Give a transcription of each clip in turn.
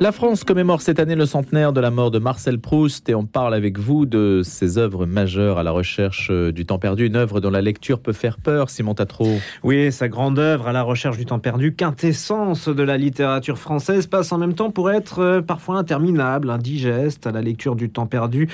La France commémore cette année le centenaire de la mort de Marcel Proust et on parle avec vous de ses œuvres majeures à la recherche euh, du temps perdu, une œuvre dont la lecture peut faire peur, Simon Tatro. Oui, sa grande œuvre à la recherche du temps perdu, quintessence de la littérature française, passe en même temps pour être euh, parfois interminable, indigeste à la lecture du temps perdu.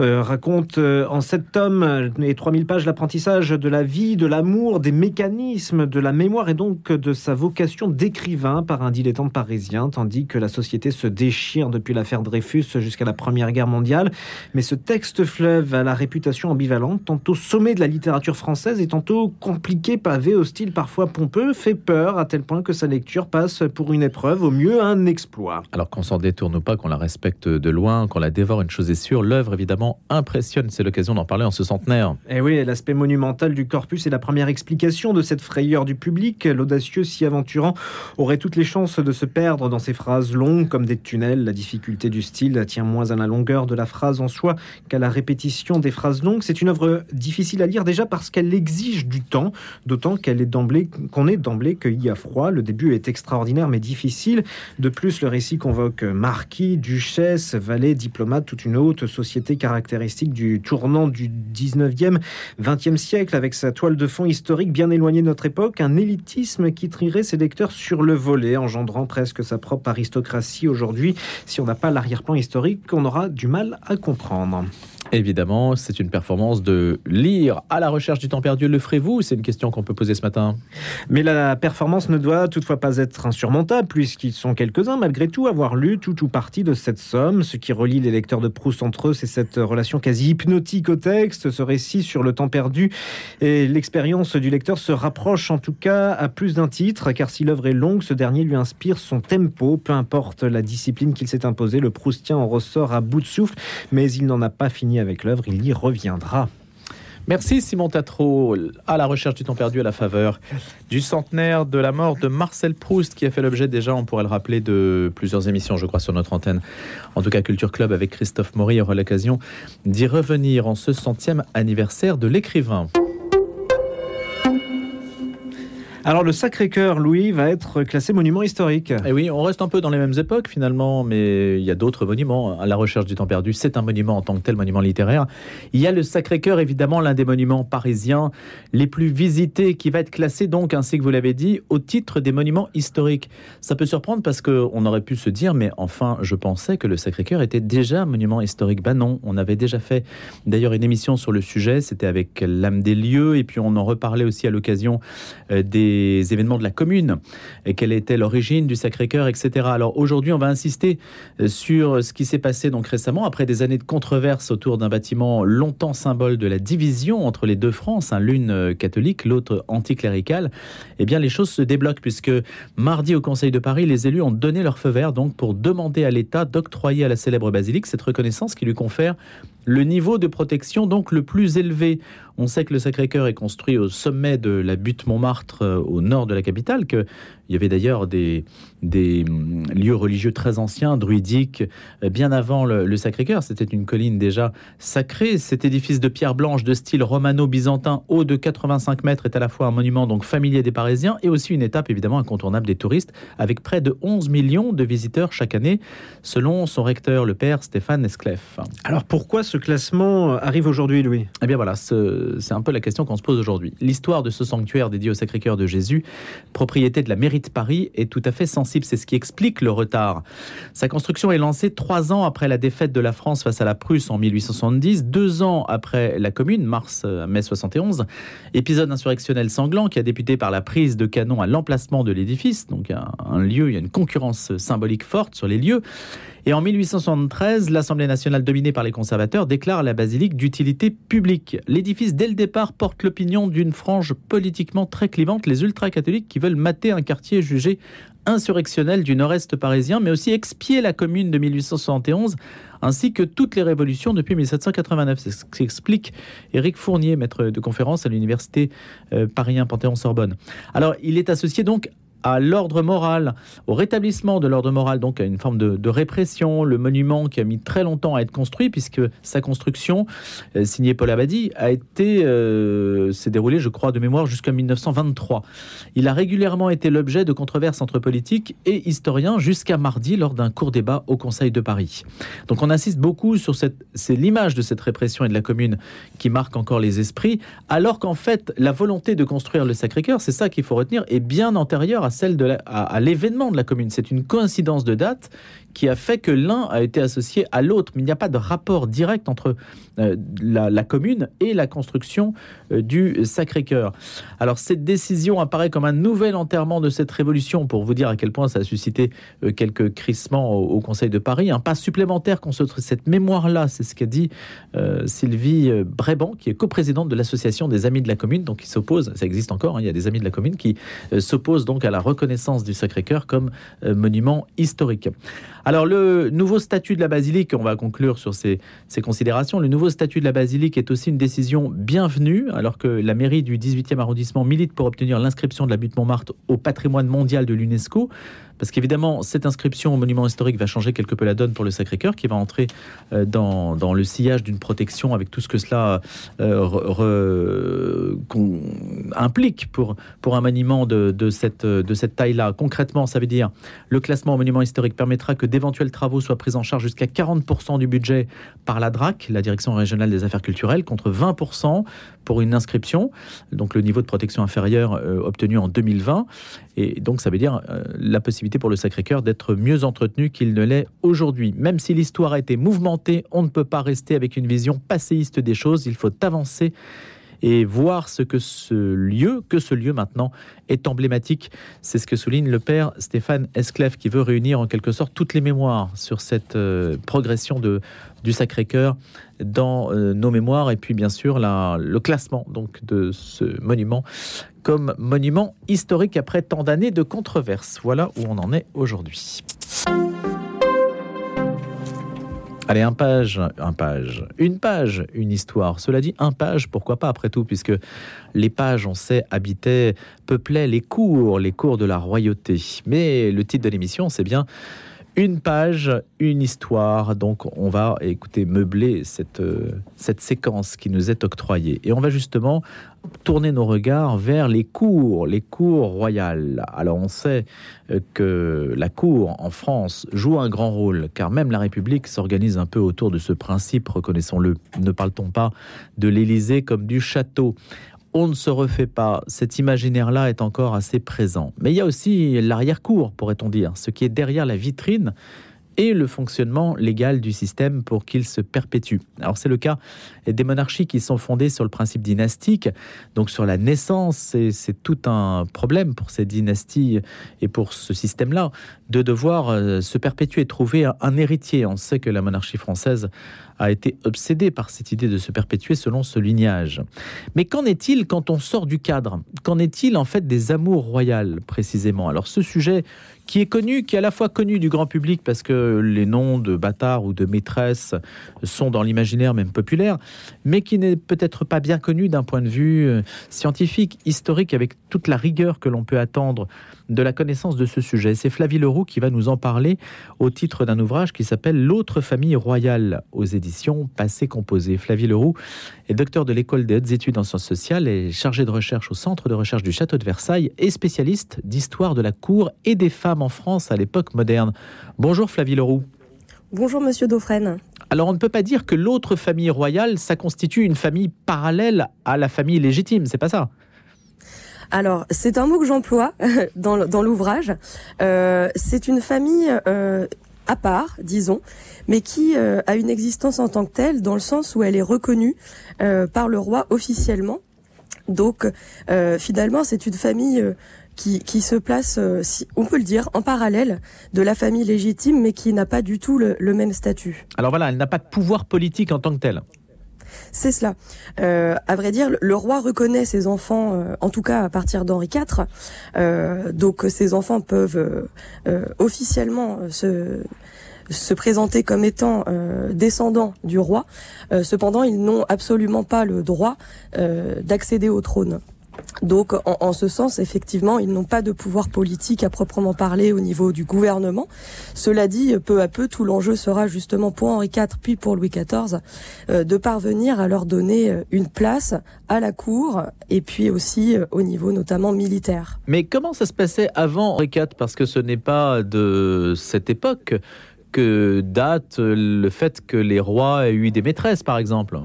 Euh, raconte en sept tomes et 3000 pages l'apprentissage de la vie, de l'amour, des mécanismes, de la mémoire et donc de sa vocation d'écrivain par un dilettante parisien, tandis que la société se déchire depuis l'affaire Dreyfus jusqu'à la Première Guerre mondiale. Mais ce texte fleuve a la réputation ambivalente, tantôt sommet de la littérature française et tantôt compliqué, pavé, au style parfois pompeux, fait peur à tel point que sa lecture passe pour une épreuve, au mieux un exploit. Alors qu'on s'en détourne pas, qu'on la respecte de loin, qu'on la dévore, une chose est sûre, l'œuvre évidemment impressionne. C'est l'occasion d'en parler en ce centenaire. Et eh oui, l'aspect monumental du corpus est la première explication de cette frayeur du public. L'audacieux s'y aventurant aurait toutes les chances de se perdre dans ses phrases longues comme des tunnels. La difficulté du style tient moins à la longueur de la phrase en soi qu'à la répétition des phrases longues. C'est une œuvre difficile à lire déjà parce qu'elle exige du temps, d'autant qu'elle est d'emblée qu'on est d'emblée cueilli à froid. Le début est extraordinaire mais difficile. De plus, le récit convoque marquis, duchesse, valet, diplomate, toute une haute société caractéristique du tournant du 19e, 20e siècle avec sa toile de fond historique bien éloignée de notre époque, un élitisme qui trierait ses lecteurs sur le volet, engendrant presque sa propre aristocratie aujourd'hui, si on n'a pas l'arrière-plan historique, on aura du mal à comprendre. Évidemment, c'est une performance de lire à la recherche du temps perdu. Le ferez-vous? C'est une question qu'on peut poser ce matin. Mais la performance ne doit toutefois pas être insurmontable, puisqu'ils sont quelques-uns, malgré tout, avoir lu tout ou partie de cette somme. Ce qui relie les lecteurs de Proust entre eux, c'est cette relation quasi hypnotique au texte, ce récit sur le temps perdu. Et l'expérience du lecteur se rapproche en tout cas à plus d'un titre, car si l'œuvre est longue, ce dernier lui inspire son tempo, peu importe la discipline qu'il s'est imposée. Le Proustien en ressort à bout de souffle, mais il n'en a pas fini avec l'œuvre, il y reviendra. Merci Simon Tatro, à la recherche du temps perdu à la faveur du centenaire de la mort de Marcel Proust, qui a fait l'objet déjà, on pourrait le rappeler, de plusieurs émissions, je crois, sur notre antenne. En tout cas, Culture Club avec Christophe Maury aura l'occasion d'y revenir en ce centième anniversaire de l'écrivain. Alors le Sacré-Cœur, Louis, va être classé monument historique. Et eh oui, on reste un peu dans les mêmes époques finalement, mais il y a d'autres monuments. À la recherche du temps perdu, c'est un monument en tant que tel, monument littéraire. Il y a le Sacré-Cœur, évidemment, l'un des monuments parisiens les plus visités, qui va être classé donc, ainsi que vous l'avez dit, au titre des monuments historiques. Ça peut surprendre parce qu'on aurait pu se dire, mais enfin, je pensais que le Sacré-Cœur était déjà un monument historique. Ben non, on avait déjà fait d'ailleurs une émission sur le sujet, c'était avec l'âme des lieux, et puis on en reparlait aussi à l'occasion euh, des événements de la commune, et quelle était l'origine du Sacré-Cœur, etc. Alors aujourd'hui, on va insister euh, sur ce qui s'est passé donc récemment, après des années de controverses autour d'un bâtiment longtemps symbole de la division entre les deux France, hein, l'une euh, catholique, l'autre anticléricale. Eh bien, les choses se débloquent puisque mardi au Conseil de Paris, les élus ont donné leur feu vert donc pour demander à l'État d'octroyer à la célèbre basilique cette reconnaissance qui lui confère le niveau de protection donc le plus élevé. On sait que le Sacré-Cœur est construit au sommet de la butte Montmartre euh, au nord de la capitale, qu'il y avait d'ailleurs des, des hum, lieux religieux très anciens, druidiques, euh, bien avant le, Sacré-Cœur. C'était une colline déjà sacrée. Cet édifice de pierre blanche de style romano-byzantin, haut de 85 mètres, est à la fois un monument donc familier des Parisiens et aussi une étape évidemment incontournable des touristes, avec près de 11 millions de visiteurs chaque année, selon son recteur, le père Stéphane Esclef. Alors pourquoi ce ce classement arrive aujourd'hui, Louis? Eh bien voilà, c'est un peu la question qu'on se pose aujourd'hui. L'histoire de ce sanctuaire dédié au Sacré-Cœur de Jésus, propriété de la mairie Paris, est tout à fait sensible. C'est ce qui explique le retard. Sa construction est lancée trois ans après la défaite de la France face à la Prusse en 1870, deux ans après la Commune, mars-mai 71. Épisode insurrectionnel sanglant qui a débuté par la prise de canon à l'emplacement de l'édifice, donc un, un lieu, il y a une concurrence symbolique forte sur les lieux. Et en 1873, l'Assemblée nationale dominée par les conservateurs déclare la basilique d'utilité publique. L'édifice, dès le départ, porte l'opinion d'une frange politiquement très clivante, les ultra-catholiques qui veulent mater un quartier jugé insurrectionnel du nord-est parisien, mais aussi expier la commune de 1871 ainsi que toutes les révolutions depuis 1789. C'est ce qu'explique Éric Fournier, maître de conférence à l'université euh, Paris Panthéon-Sorbonne. Alors, il est associé donc à l'ordre moral, au rétablissement de l'ordre moral, donc à une forme de, répression. Le monument qui a mis très longtemps à être construit, puisque sa construction, euh, signée Paul Abadi, a été, euh, s'est déroulée, je crois, de mémoire jusqu'en 1923. Il a régulièrement été l'objet de controverses entre politiques et historiens jusqu'à mardi lors d'un court débat au Conseil de Paris. Donc on insiste beaucoup sur cette, c'est l'image de cette répression et de la commune qui marque encore les esprits, alors qu'en fait la volonté de construire le Sacré-Cœur, c'est ça qu'il faut retenir, est bien antérieure à celle de à, l'événement de la commune. C'est une coïncidence de date qui a fait que l'un a été associé à l'autre. Mais il n'y a pas de rapport direct entre euh, la, commune et la construction euh, du Sacré-Cœur. Alors cette décision apparaît comme un nouvel enterrement de cette révolution, pour vous dire à quel point ça a suscité euh, quelques crissements au, Conseil de Paris. Un pas supplémentaire contre cette mémoire-là, c'est ce qu'a dit Sylvie Bréban, qui est coprésidente de l'association des Amis de la Commune, donc qui s'oppose, ça existe encore, hein, il y a des Amis de la Commune qui s'opposent donc à la reconnaissance du Sacré-Cœur comme monument historique. Alors le nouveau statut de la basilique, on va conclure sur ces, considérations, le nouveau statut de la basilique est aussi une décision bienvenue, alors que la mairie du 18e arrondissement milite pour obtenir l'inscription de la butte Montmartre au patrimoine mondial de l'UNESCO. Parce qu'évidemment, cette inscription au monument historique va changer quelque peu la donne pour le Sacré-Cœur, qui va entrer euh, dans, le sillage d'une protection avec tout ce que cela euh, implique pour, un cette, de cette taille-là. Concrètement, ça veut dire le classement au monument historique permettra que d'éventuels travaux soient pris en charge jusqu'à 40% du budget par la DRAC, la Direction régionale des affaires culturelles, contre 20% pour une inscription, donc le niveau de protection inférieur euh, obtenu en 2020. Et donc ça veut dire la possibilité pour le Sacré-Cœur d'être mieux entretenu qu'il ne l'est aujourd'hui. Même si l'histoire a été mouvementée, on ne peut pas rester avec une vision passéiste des choses, il faut avancer et voir ce que ce lieu, que ce lieu maintenant est emblématique. C'est ce que souligne le père Stéphane Esclef qui veut réunir en quelque sorte toutes les mémoires sur cette euh, progression de, du Sacré-Cœur dans euh, nos mémoires et puis bien sûr la, le classement donc de ce monument comme monument historique après tant d'années de controverses. Voilà où on en est aujourd'hui. Allez, un page, un page, une page, une histoire. Cela dit, un page, pourquoi pas après tout, puisque les pages, on sait, habitaient, peuplaient les cours, les cours de la royauté. Mais le titre de l'émission, c'est bien une page, une histoire. Donc, on va écouter meubler cette, euh, cette séquence qui nous est octroyée. Et on va justement tourner nos regards vers les cours, les cours royales. Alors, on sait euh, que la cour en France joue un grand rôle, car même la République s'organise un peu autour de ce principe, reconnaissons-le. Ne parle-t-on pas de l'Élysée comme du château? On ne se refait pas. Cet imaginaire-là est encore assez présent. Mais il y a aussi l'arrière-cour, pourrait-on dire, ce qui est derrière la vitrine et le fonctionnement légal du système pour qu'il se perpétue. Alors c'est le cas des monarchies qui sont fondées sur le principe dynastique, donc sur la naissance, et c'est tout un problème pour ces dynasties et pour ce système-là de devoir euh, se perpétuer, trouver un héritier. On sait que la monarchie française a été obsédée par cette idée de se perpétuer selon ce lignage. Mais qu'en est-il quand on sort du cadre? Qu'en est-il en fait des amours royales précisément? Alors ce sujet qui est connu, qui est à la fois connu du grand public parce que les noms de bâtards ou de maîtresses sont dans l'imaginaire même populaire, mais qui n'est peut-être pas bien connu d'un point de vue euh, scientifique, historique, avec toute la rigueur que l'on peut attendre de la connaissance de ce sujet. C'est Flavie Leroux qui va nous en parler au titre d'un ouvrage qui s'appelle L'autre famille royale aux éditions Passé Composé. Flavie Leroux est docteur de l'école des hautes études en sciences sociales et chargée de recherche au centre de recherche du château de Versailles et spécialiste d'histoire de la cour et des femmes en France à l'époque moderne. Bonjour Flavie Leroux. Bonjour Monsieur Dauphren. Alors on ne peut pas dire que l'autre famille royale, ça constitue une famille parallèle à la famille légitime, c'est pas ça? Alors, c'est un mot que j'emploie dans, l'ouvrage. Euh, c'est une famille euh, à part, disons, mais qui euh, a une existence en tant que telle, dans le sens où elle est reconnue par le roi officiellement. Donc, finalement, c'est une famille qui, qui, se place, si, on peut le dire, en parallèle de la famille légitime, mais qui n'a pas du tout le, le même statut. Alors voilà, elle n'a pas de pouvoir politique en tant que telle. C'est cela. Euh, à vrai dire, le roi reconnaît ses enfants, euh, en tout cas à partir d'Henri IV. Euh, donc ses enfants peuvent euh, officiellement se présenter comme étant descendants du roi. cependant, ils n'ont absolument pas le droit d'accéder au trône. Donc, en, ce sens, effectivement, ils n'ont pas de pouvoir politique à proprement parler au niveau du gouvernement. Cela dit, peu à peu, tout l'enjeu sera justement pour Henri IV puis pour Louis XIV euh, de parvenir à leur donner euh, une place à la cour et puis aussi euh, au niveau notamment militaire. Mais comment ça se passait avant Henri IV Parce que ce n'est pas de cette époque que date le fait que les rois aient eu des maîtresses, par exemple.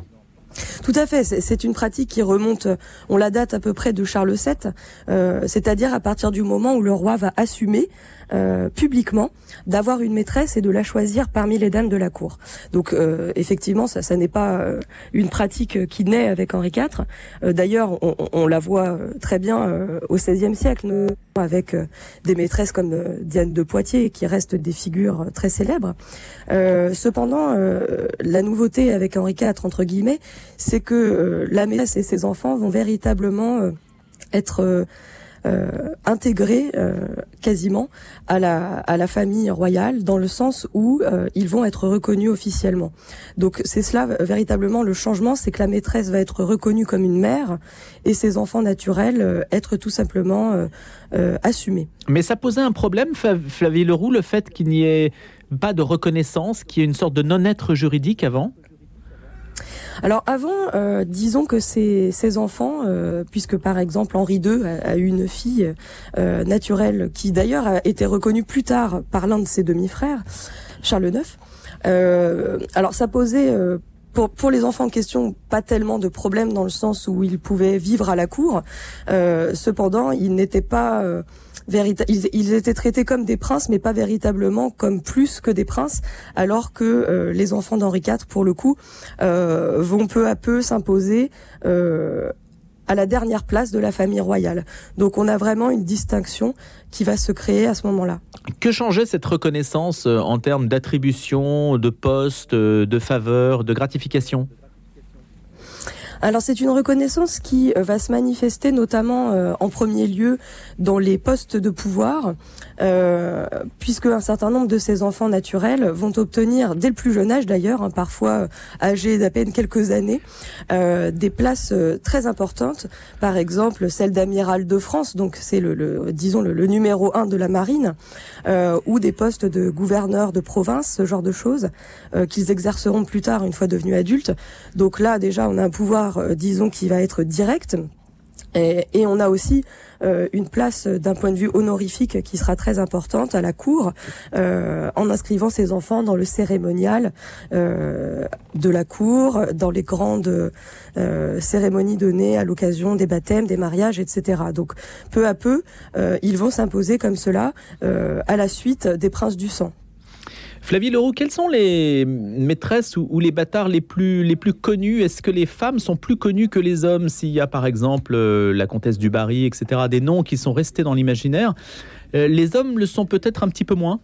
Tout à fait, c'est une pratique qui remonte, on la date à peu près de Charles VII, euh, c'est-à-dire à partir du moment où le roi va assumer euh, publiquement d'avoir une maîtresse et de la choisir parmi les dames de la cour. Donc euh, effectivement, ça, ça n'est pas euh, une pratique qui naît avec Henri IV. D'ailleurs, on, on, la voit très bien au XVIe siècle avec des maîtresses comme Diane de Poitiers qui restent des figures très célèbres. cependant, la nouveauté avec Henri IV entre guillemets, c'est que la maîtresse et ses enfants vont véritablement être euh, intégrés euh, quasiment à la, à la famille royale dans le sens où euh, ils vont être reconnus officiellement. Donc c'est cela véritablement le changement, c'est que la maîtresse va être reconnue comme une mère et ses enfants naturels être tout simplement assumés. Mais ça posait un problème, Flavie Leroux, le fait qu'il n'y ait pas de reconnaissance, qu'il y ait une sorte de non-être juridique avant? Alors avant, euh, disons que ces, enfants, euh, puisque par exemple Henri II a, eu une fille euh, naturelle qui d'ailleurs a été reconnue plus tard par l'un de ses demi-frères, Charles IX. alors ça posait pour, pour, les enfants en question, pas tellement de problèmes dans le sens où ils pouvaient vivre à la cour. cependant, ils n'étaient pas ils, étaient traités comme des princes, mais pas véritablement comme plus que des princes, alors que euh, les enfants d'Henri IV, pour le coup, euh, vont peu à peu s'imposer euh, à la dernière place de la famille royale. Donc on a vraiment une distinction qui va se créer à ce moment-là. Que changeait cette reconnaissance en termes d'attribution, de poste, de faveur, de gratification? Alors c'est une reconnaissance qui euh, va se manifester notamment euh, en premier lieu dans les postes de pouvoir, euh, puisque un certain nombre de ces enfants naturels vont obtenir dès le plus jeune âge d'ailleurs, hein, parfois âgés d'à peine quelques années, des places très importantes. Par exemple celle d'amiral de France, donc c'est le, disons le, numéro un de la marine, ou des postes de gouverneur de province, ce genre de choses qu'ils exerceront plus tard une fois devenus adultes. Donc là déjà on a un pouvoir euh, disons, qui va être direct. Et, on a aussi euh, une place d'un point de vue honorifique qui sera très importante à la cour euh, en inscrivant ses enfants dans le cérémonial de la cour, dans les grandes cérémonies données à l'occasion des baptêmes, des mariages, etc. Donc peu à peu, ils vont s'imposer comme cela à la suite des princes du sang. Flavie Leroux, quelles sont les maîtresses ou, les bâtards les plus, les plus connus? Est-ce que les femmes sont plus connues que les hommes? S'il y a par exemple euh, la comtesse du Barry, etc., des noms qui sont restés dans l'imaginaire, euh, les hommes le sont peut-être un petit peu moins?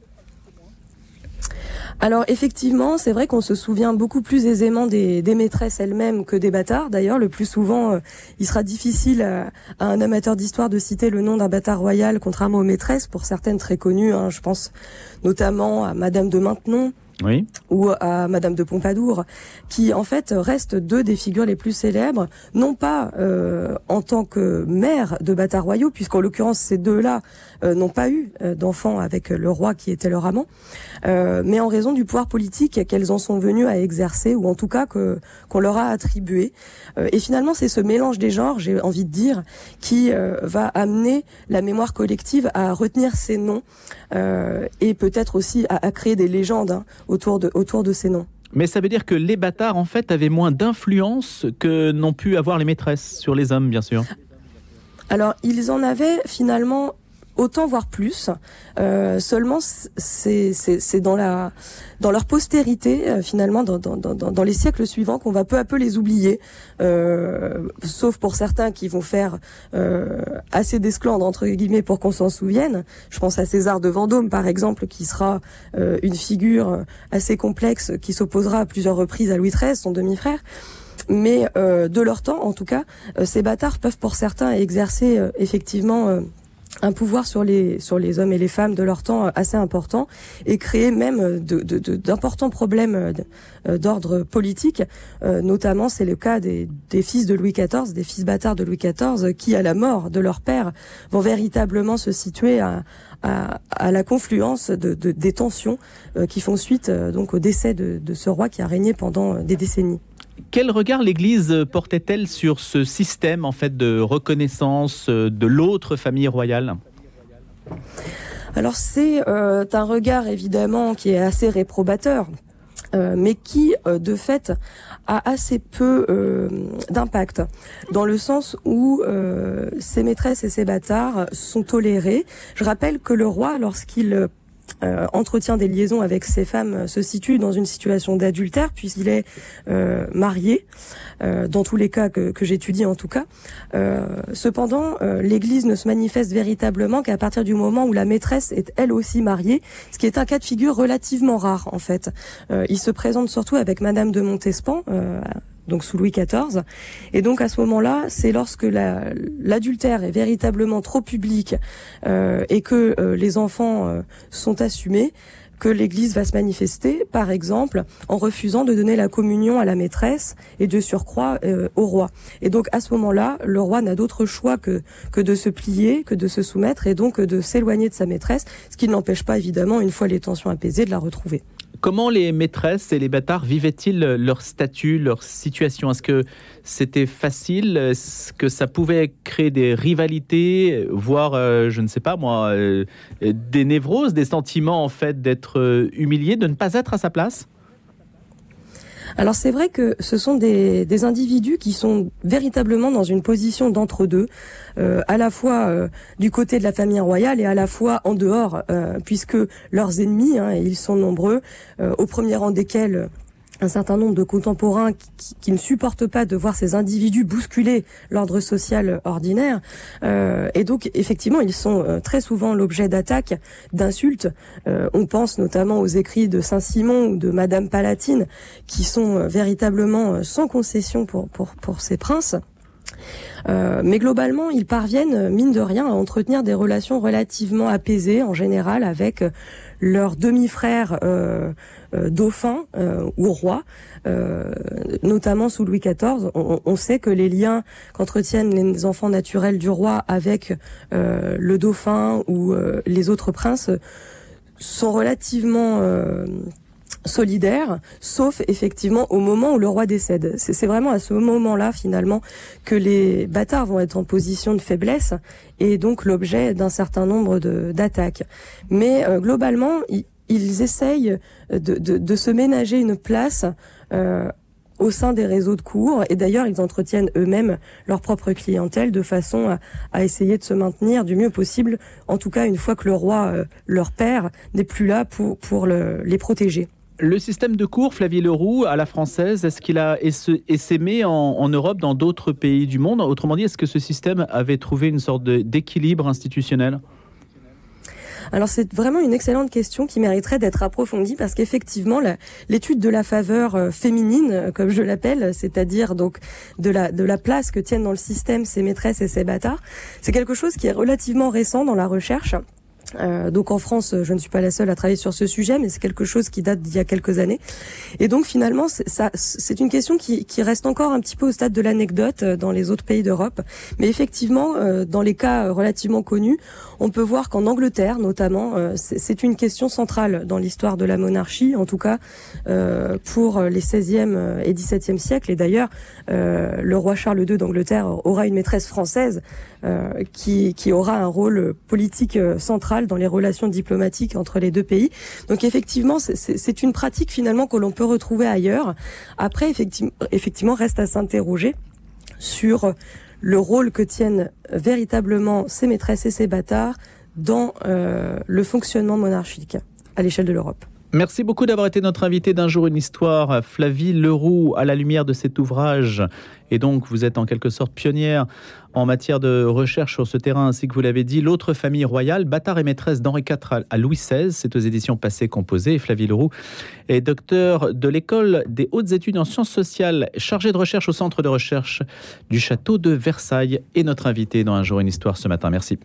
Alors effectivement, c'est vrai qu'on se souvient beaucoup plus aisément des, maîtresses elles-mêmes que des bâtards. D'ailleurs, le plus souvent, euh, il sera difficile à, un amateur d'histoire de citer le nom d'un bâtard royal, contrairement aux maîtresses, pour certaines très connues. Hein. je pense notamment à Madame de Maintenon, oui. ou à Madame de Pompadour, qui en fait restent deux des figures les plus célèbres, non pas euh, en tant que mère de bâtards royaux, puisqu'en l'occurrence ces deux-là euh, n'ont pas eu euh, d'enfants avec le roi qui était leur amant, mais en raison du pouvoir politique qu'elles en sont venues à exercer, ou en tout cas que qu'on leur a attribué. et finalement, c'est ce mélange des genres, j'ai envie de dire, qui va amener la mémoire collective à retenir ces noms et peut-être aussi à, créer des légendes hein, autour de, autour de ces noms. Mais ça veut dire que les bâtards, en fait, avaient moins d'influence que n'ont pu avoir les maîtresses sur les hommes, bien sûr. Alors, ils en avaient finalement autant voire plus. Euh, seulement, c'est dans la leur postérité euh, finalement dans, dans, les siècles suivants qu'on va peu à peu les oublier, euh, sauf pour certains qui vont faire assez d'esclandre entre guillemets pour qu'on s'en souvienne. Je pense à César de Vendôme par exemple, qui sera une figure assez complexe qui s'opposera à plusieurs reprises à Louis XIII, son demi-frère. Mais de leur temps, en tout cas, ces bâtards peuvent pour certains exercer effectivement un pouvoir sur les sur les hommes et les femmes de leur temps assez important et créer même d'importants de, de, problèmes d'ordre politique. notamment, c'est le cas des, fils de Louis XIV, des fils bâtards de Louis XIV, qui à la mort de leur père vont véritablement se situer à, la confluence de, des tensions qui font suite donc au décès de ce roi qui a régné pendant des décennies. Quel regard l'Église portait-elle sur ce système en fait de reconnaissance euh, de l'autre famille royale? Alors c'est euh, un regard évidemment qui est assez réprobateur. Euh, mais qui, de fait, a assez peu d'impact, dans le sens où ces maîtresses et ces bâtards sont tolérés. Je rappelle que le roi, lorsqu'il euh, entretient des liaisons avec ces femmes euh, se situe dans une situation d'adultère puisqu'il est euh, marié, dans tous les cas que, que j'étudie en tout cas. cependant, l'Église ne se manifeste véritablement qu'à partir du moment où la maîtresse est elle aussi mariée, ce qui est un cas de figure relativement rare en fait. il se présente surtout avec Madame de Montespan donc sous Louis XIV. Et donc à ce moment-là, c'est lorsque l'adultère est véritablement trop public euh, et que euh, les enfants euh, sont assumés que l'Église va se manifester, par exemple, en refusant de donner la communion à la maîtresse et de surcroît au roi. Et donc à ce moment-là, le roi n'a d'autre choix que, que de se plier, que de se soumettre et donc de s'éloigner de sa maîtresse, ce qui n'empêche pas évidemment, une fois les tensions apaisées, de la retrouver. Comment les maîtresses et les bâtards vivaient-ils leur statut, leur situation? Est-ce que c'était facile? Est-ce que ça pouvait créer des rivalités, voire, euh, je ne sais pas moi, euh, des névroses, des sentiments en fait d'être euh, humilié, de ne pas être à sa place? Alors c'est vrai que ce sont des, des, individus qui sont véritablement dans une position d'entre-deux, euh, à la fois euh, du côté de la famille royale et à la fois en dehors, euh, puisque leurs ennemis, hein, ils sont nombreux, au premier rang desquels un certain nombre de contemporains qui, ne supportent pas de voir ces individus bousculer l'ordre social ordinaire. Euh, et donc, effectivement, ils sont euh, très souvent l'objet d'attaques, d'insultes. Euh, on pense notamment aux écrits de Saint-Simon ou de Madame Palatine, qui sont véritablement sans concession pour, pour, pour ces princes. Mais globalement, ils parviennent, mine de rien, à entretenir des relations relativement apaisées en général avec leurs demi-frères euh, euh, dauphins ou rois, notamment sous Louis XIV. On, on sait que les liens qu'entretiennent les enfants naturels du roi avec le dauphin ou les autres princes sont relativement solidaire, sauf effectivement au moment où le roi décède. C'est vraiment à ce moment-là finalement que les bâtards vont être en position de faiblesse et donc l'objet d'un certain nombre d'attaques. Mais euh, globalement, ils, essayent de, se ménager une place. Euh, au sein des réseaux de cours et d'ailleurs ils entretiennent eux-mêmes leur propre clientèle de façon à, essayer de se maintenir du mieux possible, en tout cas une fois que le roi, euh, leur père, n'est plus là pour, pour les protéger. Le système de cours, Flavie Leroux, à la française, est-ce qu'il a essaimé en, en Europe, dans d'autres pays du monde? Autrement dit, est-ce que ce système avait trouvé une sorte d'équilibre institutionnel? Alors c'est vraiment une excellente question qui mériterait d'être approfondie parce qu'effectivement l'étude de la faveur euh, féminine, euh, comme je l'appelle, c'est-à-dire donc de la de la place que tiennent dans le système ces maîtresses et ces bâtards, c'est quelque chose qui est relativement récent dans la recherche. Euh, donc en France, je ne suis pas la seule à travailler sur ce sujet, mais c'est quelque chose qui date d'il y a quelques années. Et donc finalement, c'est une question qui, reste encore un petit peu au stade de l'anecdote euh, dans les autres pays d'Europe. Mais effectivement, euh, dans les cas relativement connus, on peut voir qu'en Angleterre, notamment, c'est une question centrale dans l'histoire de la monarchie, en tout cas pour les 16e et 17e siècles. Et d'ailleurs, le roi Charles II d'Angleterre aura une maîtresse française qui, qui aura un rôle politique central dans les relations diplomatiques entre les deux pays. Donc effectivement, c'est une pratique finalement que l'on peut retrouver ailleurs. Après, effectivement, effectivement reste à s'interroger sur le rôle que tiennent véritablement ces maîtresses et ces bâtards dans euh, le fonctionnement monarchique à l'échelle de l'Europe. Merci beaucoup d'avoir été notre invité d'un jour une histoire, Flavie Leroux, à la lumière de cet ouvrage. Et donc, vous êtes en quelque sorte pionnière en matière de recherche sur ce terrain, ainsi que vous l'avez dit, l'autre famille royale, bâtard et maîtresse d'Henri IV à Louis XVI. C'est aux éditions passées composées. Flavie Leroux est docteur de l'école des hautes études en sciences sociales, chargée de recherche au centre de recherche du château de Versailles et notre invité dans un jour une histoire ce matin. Merci.